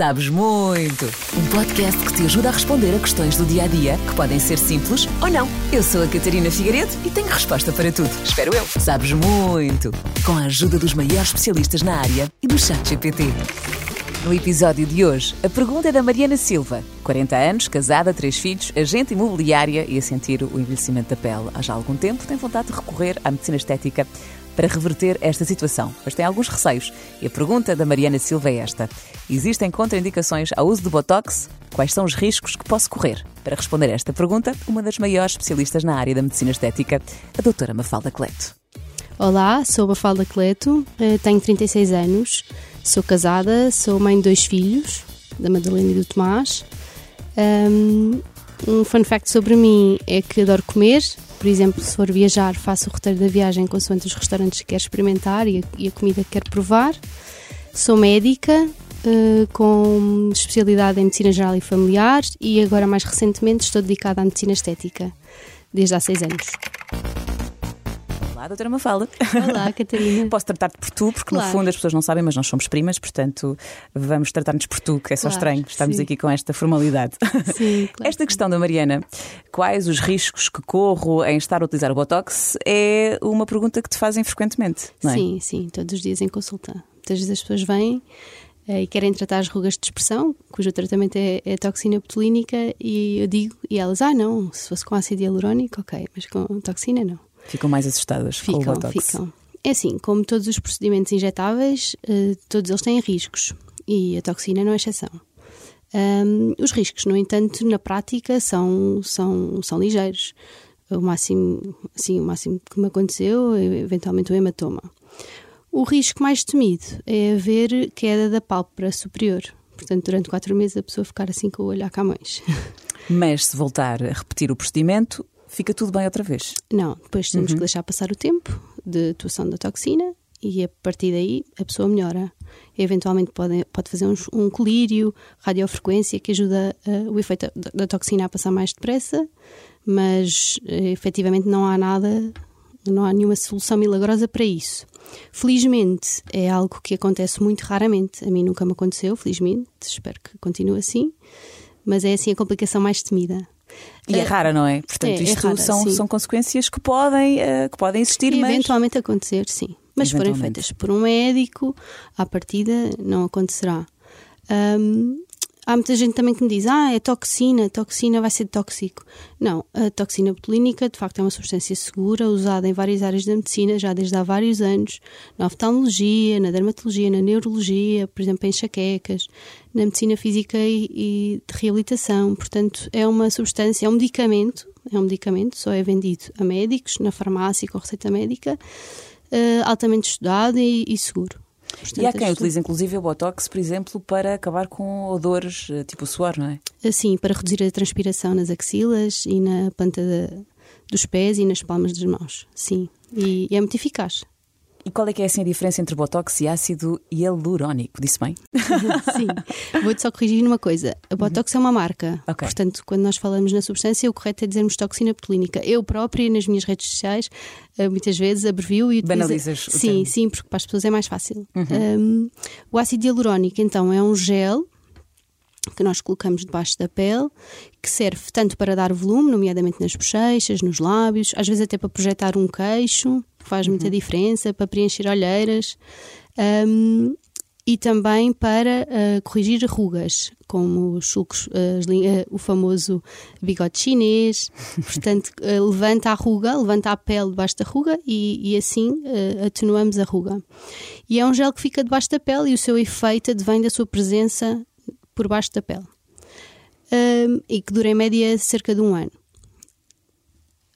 Sabes muito! Um podcast que te ajuda a responder a questões do dia a dia que podem ser simples ou não. Eu sou a Catarina Figueiredo e tenho resposta para tudo. Espero eu. Sabes muito! Com a ajuda dos maiores especialistas na área e do Chat GPT. No episódio de hoje, a pergunta é da Mariana Silva, 40 anos, casada, três filhos, agente imobiliária e a sentir o envelhecimento da pele há já algum tempo, tem vontade de recorrer à medicina estética para reverter esta situação, mas tem alguns receios. E a pergunta da Mariana Silva é esta: Existem contraindicações ao uso de botox? Quais são os riscos que posso correr? Para responder a esta pergunta, uma das maiores especialistas na área da medicina estética, a doutora Mafalda Cleto. Olá, sou Mafalda Cleto, eh, tenho 36 anos, sou casada, sou mãe de dois filhos, da Madalena e do Tomás. Um fun fact sobre mim é que adoro comer, por exemplo, se for viajar, faço o roteiro da viagem consoante os restaurantes que quero experimentar e a, e a comida que quero provar. Sou médica, uh, com especialidade em medicina geral e familiar e agora, mais recentemente, estou dedicada à medicina estética, desde há seis anos. Olá, doutora Mafalda. Olá, Catarina. Posso tratar-te por tu, porque claro. no fundo as pessoas não sabem, mas nós somos primas, portanto vamos tratar-nos por tu, que é só claro, estranho. Estamos sim. aqui com esta formalidade. Sim, claro. Esta questão da Mariana, quais os riscos que corro em estar a utilizar o Botox, é uma pergunta que te fazem frequentemente, não é? Sim, sim, todos os dias em consulta. Muitas vezes as pessoas vêm eh, e querem tratar as rugas de expressão, cujo tratamento é, é toxina botulínica, e eu digo, e elas, ah, não, se fosse com ácido hialurônico, ok, mas com toxina não. Ficam mais assustadas ficam, com o Botox. Ficam. É assim, como todos os procedimentos injetáveis, uh, todos eles têm riscos e a toxina não é exceção. Um, os riscos, no entanto, na prática são, são, são ligeiros. O máximo, assim, o máximo que me aconteceu é eventualmente o hematoma. O risco mais temido é haver queda da pálpebra superior. Portanto, durante quatro meses a pessoa ficar assim com o olho a Camões. Mas se voltar a repetir o procedimento, fica tudo bem outra vez? Não, depois temos uhum. que deixar passar o tempo de atuação da toxina e a partir daí a pessoa melhora. Eventualmente pode, pode fazer um, um colírio, radiofrequência, que ajuda uh, o efeito da, da, toxina a passar mais depressa, mas uh, efetivamente não há nada, não há nenhuma solução milagrosa para isso. Felizmente é algo que acontece muito raramente. A mim nunca me aconteceu, felizmente, espero que continue assim, mas é assim a complicação mais temida. E é, é rara, não é? Portanto, é, é isto é rara, são, são consequências que podem, uh, que podem existir, e mas... Eventualmente acontecer, sim. Mas forem feitas por um médico, à partida não acontecerá. Um, há muita gente também que me diz: ah, é toxina, toxina vai ser tóxico. Não, a toxina botulínica de facto é uma substância segura, usada em várias áreas da medicina já desde há vários anos, na oftalmologia, na dermatologia, na neurologia, por exemplo, em enxaquecas, na medicina física e, e de reabilitação. Portanto, é uma substância, é um medicamento, é um medicamento, só é vendido a médicos, na farmácia com receita médica, uh, altamente estudado e, e seguro. Portanto, e há quem utilize inclusive o Botox, por exemplo, para acabar com odores eh, tipo suor, não é? Sim, para reduzir a transpiração nas axilas e na planta de, dos pés e nas palmas das mãos. Sim, e, e é muito eficaz. E qual é que é assim a diferença entre Botox e ácido hialurónico? Disse bem? Sim. Vou-te só corrigir numa coisa. A Botox uhum. é uma marca. Okay. Portanto, quando nós falamos na substância, o correto é dizermos toxina botulínica. Eu própria, nas minhas redes sociais, eh, muitas vezes abrevio e utilizo... Banalizas Sim, termo. sim, porque para as pessoas é mais fácil. Uhum. Um, o ácido hialurónico, então, é um gel que nós colocamos debaixo da pele, que serve tanto para dar volume, nomeadamente nas bochechas, nos lábios, às vezes até para projetar um queixo, faz muita uhum. diferença, para preencher olheiras. Um, e também para uh, corrigir rugas, como os sulcos, uh, uh, o famoso bigode chinês. Portanto, levanta a ruga, levanta a pele debaixo da ruga e, e assim atenuamos a ruga. E é um gel que fica debaixo da pele e o seu efeito advém da sua presença por baixo da pele. Um, e que dura em média cerca de um ano.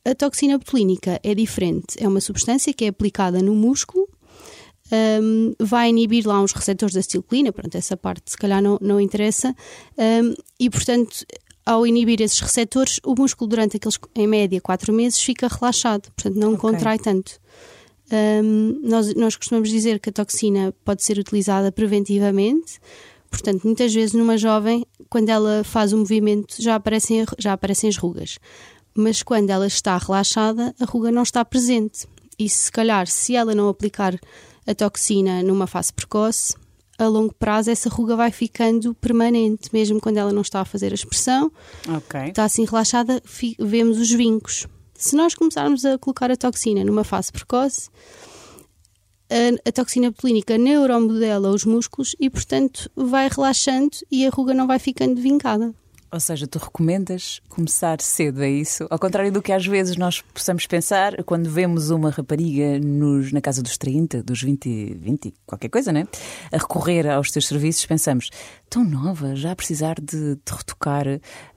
A toxina botulínica é diferente. É uma substância que é aplicada no músculo, um, vai inibir lá uns receptores da acetilcolina, pronto, essa parte se calhar não, não interessa, um, e portanto, ao inibir esses receptores, o músculo durante aqueles, em média, 4 meses fica relaxado, portanto não okay. contrai tanto. Um, nós, nós costumamos dizer que a toxina pode ser utilizada preventivamente, Portanto, muitas vezes numa jovem, quando ela faz o movimento, já aparecem, já aparecem as rugas. Mas quando ela está relaxada, a ruga não está presente. E se calhar, se ela não aplicar a toxina numa fase precoce, a longo prazo essa ruga vai ficando permanente, mesmo quando ela não está a fazer a expressão, Ok. está assim relaxada, vemos os vincos. Se nós começarmos a colocar a toxina numa fase precoce, a, a toxina botulínica neuromodela os músculos e, portanto, vai relaxando e a ruga não vai ficando vincada. Ou seja, tu recomendas começar cedo, é isso? Ao contrário do que às vezes nós possamos pensar quando vemos uma rapariga nos, na casa dos 30, dos 20, 20, qualquer coisa, né? A recorrer aos teus serviços, pensamos, tão nova, já a precisar de, de retocar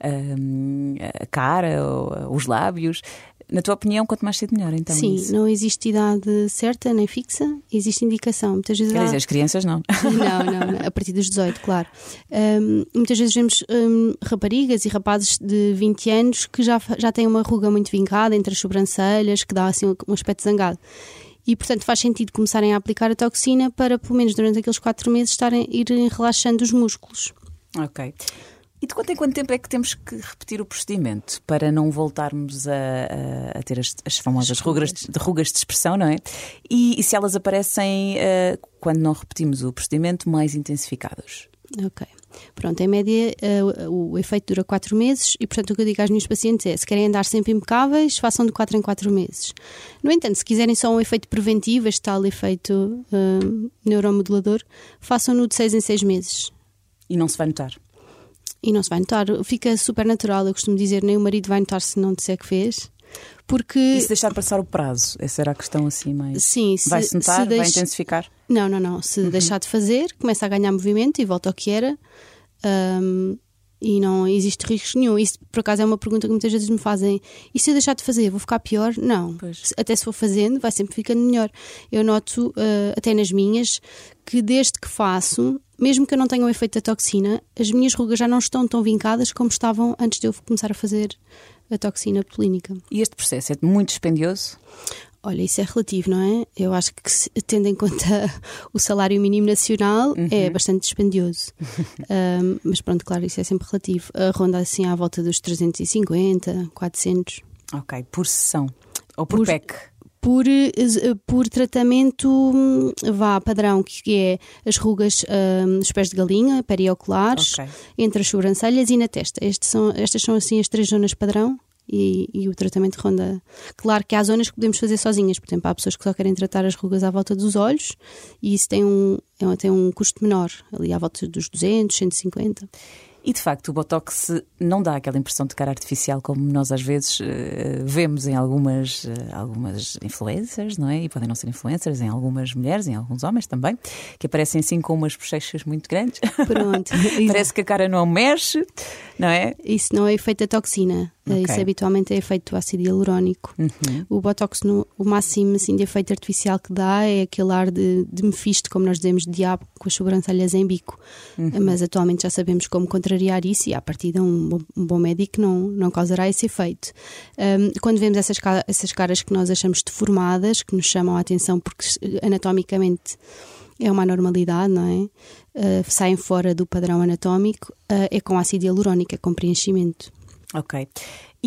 hum, a cara, ou, os lábios. Na tua opinião, quanto mais cedo melhor, então? Sim, isso? não existe idade certa nem fixa, existe indicação. Muitas vezes Quer há- dizer, as crianças não. Não, não, não, a partir dos 18, claro. Hum, muitas vezes vemos hum, raparigas e rapazes de 20 anos que já, já têm uma ruga muito vincada entre as sobrancelhas, que dá assim um, um aspecto zangado. E, portanto, faz sentido começarem a aplicar a toxina para, pelo menos durante aqueles 4 meses, estarem, irem relaxando os músculos. Ok. E de quanto em quanto tempo é que temos que repetir o procedimento para não voltarmos a, a- a ter as, as famosas rugas de, rugas de expressão, não é? E, e se elas aparecem eh, quando não repetimos o procedimento, mais intensificados? Ok. Pronto, em média eh, o, o efeito dura 4 meses e, portanto, o que eu digo às minhas pacientes é: se querem andar sempre impecáveis, façam de 4 em 4 meses. No entanto, se quiserem só um efeito preventivo, este tal efeito eh, neuromodulador, façam-no de 6 em 6 meses. E não se vai notar. E não se vai notar, fica super natural. Eu costumo dizer: nem o marido vai notar se não disser que fez. Porque. E se deixar passar o prazo? Essa era a questão assim mais. Sim, se, Vai-se notar? se Vai intensificar? Não, não, não. Se deixar de fazer, começa a ganhar movimento e volta ao que era. Ahm, e não existe risco nenhum. Isso, por acaso, é uma pergunta que muitas vezes me fazem. E se eu deixar de fazer, vou ficar pior? Não. Pois. Se- Até se for fazendo, vai sempre ficando melhor. Eu noto, ah, até nas minhas, que desde que faço, mesmo que eu não tenha o efeito da toxina, as minhas rugas já não estão tão vincadas como estavam antes de eu começar a fazer a toxina botulínica. E este processo é muito dispendioso? Olha, isso é relativo, não é? Eu acho que, tendo em conta o salário mínimo nacional, é bastante dispendioso. Ahm, mas pronto, claro, isso é sempre relativo. A ronda assim à volta dos 350, 400. Ok. Por sessão? Ou por, Por- PEC? Por, eh, por tratamento, hum, vá padrão, que é as rugas dos pés de galinha, perioculares, Ok. entre as sobrancelhas e na testa. São, estas são assim as três zonas padrão. E, e o tratamento ronda. Claro que há zonas que podemos fazer sozinhas, por exemplo, há pessoas que só querem tratar as rugas à volta dos olhos e isso tem um, é um- tem um custo menor, ali à volta dos 200, 150. E de facto, o Botox não dá aquela impressão de cara artificial como nós às vezes eh, vemos em algumas, eh, algumas influencers, não é? E podem não ser influencers, em algumas mulheres, em alguns homens também, que aparecem assim com umas bochechas muito grandes. Pronto. Parece que a cara não mexe, não é? Isso não é efeito da toxina. Ok. Isso habitualmente é efeito do ácido hialurónico. O Botox, no, o máximo assim, de efeito artificial que dá é aquele ar de, de mefisto, como nós dizemos, de diabo, com as sobrancelhas em bico. Mas atualmente já sabemos como contrariar isso e, a partir de um, bom- um bom médico, não, não causará esse efeito. Ahm, quando vemos essas, essas caras que nós achamos deformadas, que nos chamam a atenção porque anatomicamente é uma anormalidade, não é? Ah, saem fora do padrão anatómico, ah, é com ácido hialurónico, é com preenchimento. Ok.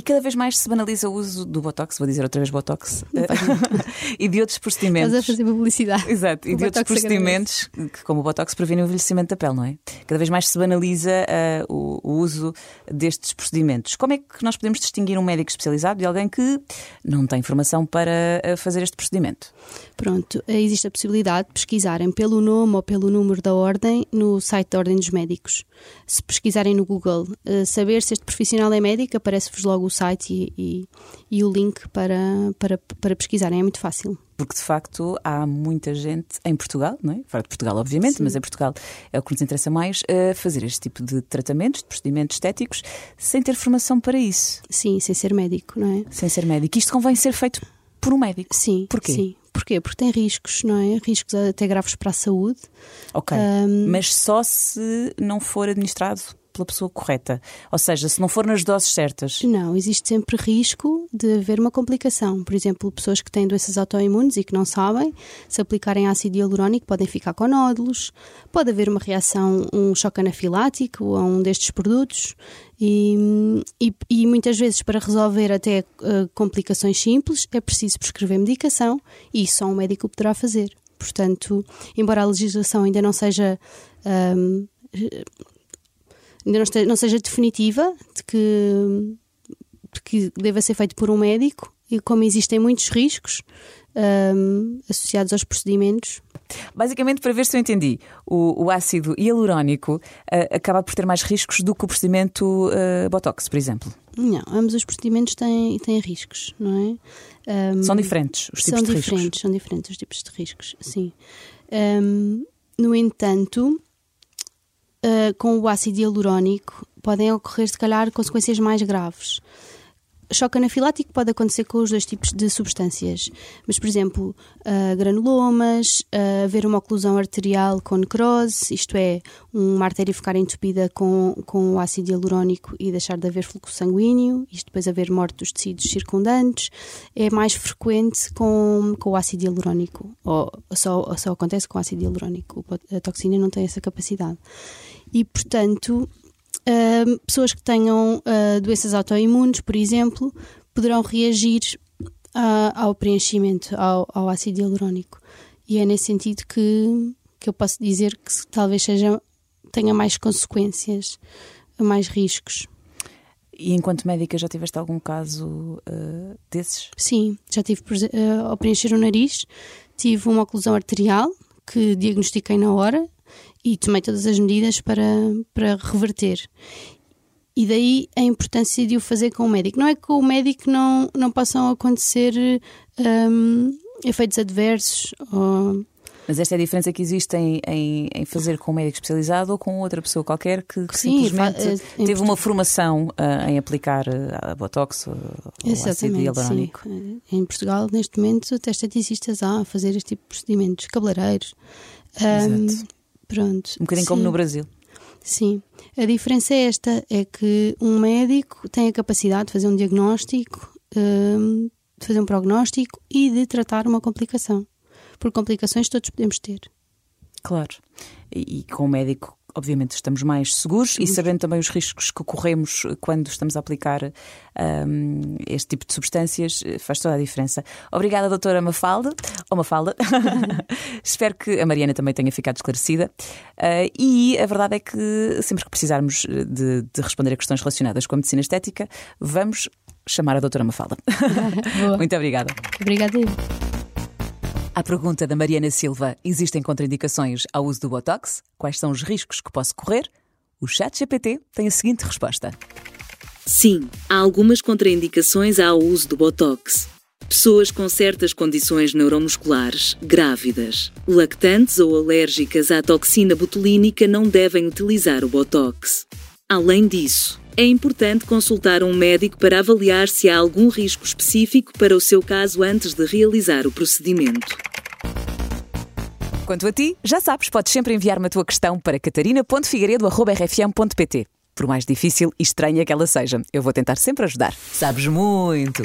E cada vez mais se banaliza o uso do Botox, vou dizer outra vez Botox, e de outros procedimentos. Estás a fazer publicidade. Exato, e O de outros Botox procedimentos que, como o Botox, previne o envelhecimento da pele, não é? Cada vez mais se banaliza ah, o, o uso destes procedimentos. Como é que nós podemos distinguir um médico especializado de alguém que não tem formação para ah, fazer este procedimento? Pronto, eh, existe a possibilidade de pesquisarem pelo nome ou pelo número da ordem no site da Ordem dos Médicos. Se pesquisarem no Google, eh, saber se este profissional é médico, aparece-vos logo o site e, e- e o link para, para, para pesquisarem. É muito fácil. Porque de facto há muita gente em Portugal, não é? Fora de Portugal, obviamente, mas em Portugal é o que nos interessa mais, a fazer este tipo de tratamentos, de procedimentos estéticos, sem ter formação para isso, Sim, sem ser médico, não é? sem ser médico. Isto convém ser feito por um médico. Sim. Porquê? Sim. Porquê? Porque tem riscos, não é? Riscos até graves para a saúde. Ok. Mas só se não for administrado pela pessoa correta. Ou seja, se não for nas doses certas. Não, existe sempre risco de haver uma complicação. Por exemplo, pessoas que têm doenças autoimunes e que não sabem, se aplicarem ácido hialurónico, podem ficar com nódulos, pode haver uma reação, um choque anafilático a um destes produtos. E, e- e muitas vezes, para resolver até eh, complicações simples, é preciso prescrever medicação e só um médico poderá fazer. Portanto, embora a legislação ainda não seja. Um, ainda não, esteja, não seja definitiva de que, de que deva ser feito por um médico, e como existem muitos riscos um, associados aos procedimentos. Basicamente, para ver se eu entendi, o, o ácido hialurónico uh, acaba por ter mais riscos do que o procedimento uh, Botox, por exemplo? Não, ambos os procedimentos têm, têm riscos, não é? Um, são diferentes os tipos de riscos? São diferentes, são diferentes os tipos de riscos, sim. Um, no entanto, uh, com o ácido hialurónico podem ocorrer, se calhar, consequências mais graves choque anafilático pode acontecer com os dois tipos de substâncias, mas, por exemplo, uh, granulomas, uh, haver uma oclusão arterial com necrose, isto é, uma artéria ficar entupida com, com o ácido hialurónico e deixar de haver fluxo sanguíneo, isto depois haver morte dos tecidos circundantes, é mais frequente com, com o ácido hialurónico, ou só, só acontece com o ácido hialurónico, a toxina não tem essa capacidade. E, portanto, uh, pessoas que tenham uh, doenças autoimunes, por exemplo, poderão reagir uh, ao preenchimento, ao, ao, ácido hialurónico. E é nesse sentido que, que eu posso dizer que talvez seja, tenha mais consequências, mais riscos. E enquanto médica já tiveste algum caso uh, desses? Sim, já tive uh, ao preencher o nariz, tive uma oclusão arterial que diagnostiquei na hora e tomei todas as medidas para, para reverter. E daí a importância de o fazer com o médico. Não é que com o médico não, não possam acontecer um, efeitos adversos. Ou... Mas esta é a diferença que existe em, em, em, fazer com um médico especializado ou com outra pessoa qualquer que, que Sim, simplesmente eh, teve uma formação uh, em aplicar uh, a Botox ou ácido hialurónico. Em Portugal, neste momento, até esteticistas há a fazer este tipo de procedimentos, cabeleireiros. Um, Exato Pronto. Um bocadinho sim. como no Brasil. Sim. A diferença é esta: é que um médico tem a capacidade de fazer um diagnóstico, hum, de fazer um prognóstico e de tratar uma complicação. Por complicações todos podemos ter. Claro. E, e com o médico obviamente estamos mais seguros e sabendo também os riscos que corremos quando estamos a aplicar um, este tipo de substâncias, faz toda a diferença. Obrigada, doutora Mafalda, ou Mafalda. Espero que a Mariana também tenha ficado esclarecida. Uh, e a verdade é que sempre que precisarmos de, de responder a questões relacionadas com a medicina estética, vamos chamar a doutora Mafalda. Muito obrigada. Obrigada. À pergunta da Mariana Silva: existem contraindicações ao uso do Botox? Quais são os riscos que posso correr? O Chat GPT tem a seguinte resposta: Sim, há algumas contraindicações ao uso do Botox. Pessoas com certas condições neuromusculares, grávidas, lactantes ou alérgicas à toxina botulínica não devem utilizar o Botox. Além disso, é importante consultar um médico para avaliar se há algum risco específico para o seu caso antes de realizar o procedimento. Quanto a ti, já sabes, podes sempre enviar-me a tua questão para catarina.figueiredo.rfm.pt. Por mais difícil e estranha que ela seja, eu vou tentar sempre ajudar. Sabes muito!